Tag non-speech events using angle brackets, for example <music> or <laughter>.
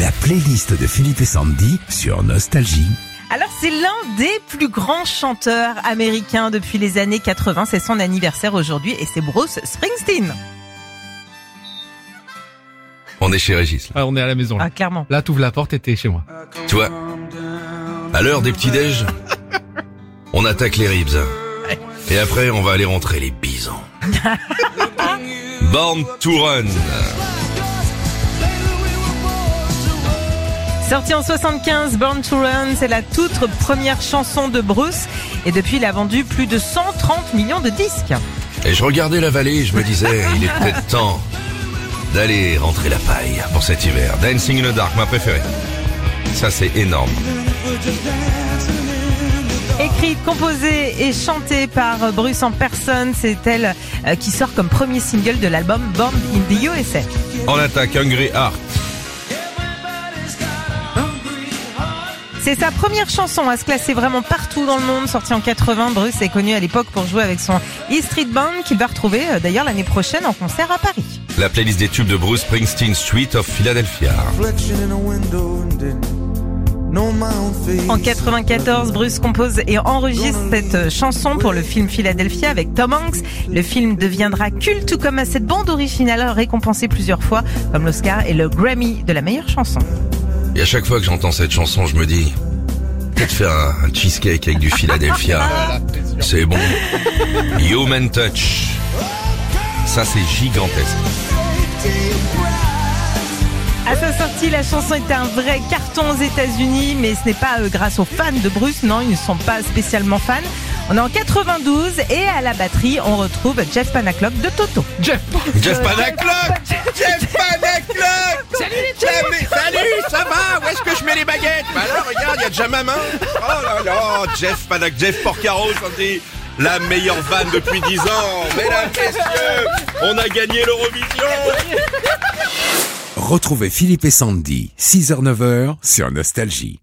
La playlist de Philippe et Sandy sur Nostalgie. Alors c'est l'un des plus grands chanteurs américains depuis les années 80. C'est son anniversaire aujourd'hui et c'est Bruce Springsteen. On est chez Régis. là. Ah, on est à la maison. Là, Ah clairement. là t'ouvres la porte et t'es chez moi. Tu vois, à l'heure des petits déj, on attaque les ribs. Et après, on va aller rentrer les bisons. <laughs> Born to Run. Sorti en 75, Born to Run, c'est la toute première chanson de Bruce et depuis il a vendu plus de 130 millions de disques. Et je regardais la vallée et je me disais, il est peut-être temps d'aller rentrer la paille pour cet hiver. Dancing in the Dark, ma préférée. Ça, c'est énorme. Écrite, composée et chantée par Bruce en personne, c'est elle euh, qui sort comme premier single de l'album Born in the USA. En attaque, Hungry Heart. C'est sa première chanson à se classer vraiment partout dans le monde, sortie en 80. Bruce est connu à l'époque pour jouer avec son E Street Band qu'il va retrouver euh, d'ailleurs l'année prochaine en concert à Paris. La playlist des tubes de Bruce Springsteen, Street of Philadelphia. En 94, Bruce compose et enregistre cette euh, chanson pour le film Philadelphia avec Tom Hanks. Le film deviendra culte tout comme cette bande originale récompensée plusieurs fois comme l'Oscar et le Grammy de la meilleure chanson. Et à chaque fois que j'entends cette chanson, je me dis, peut-être faire un, un cheesecake avec du Philadelphia. C'est bon. Human Touch. Ça, c'est gigantesque. À sa sortie, la chanson était un vrai carton aux États-Unis, mais ce n'est pas euh, grâce aux fans de Bruce, non, ils ne sont pas spécialement fans. On est en 92 et à la batterie, on retrouve Jeff Panaclock de Toto. Jeff Jeff Panaclock Jeff Panaclock Où est-ce que je mets les baguettes? Bah alors, regarde, il y a déjà ma main. Oh là là, Jeff Panac, Jeff Porcaro, on dit la meilleure vanne depuis 10 ans. Mesdames, messieurs, on a gagné l'Eurovision Retrouvez Philippe et Sandy, 6h-9h sur Nostalgie.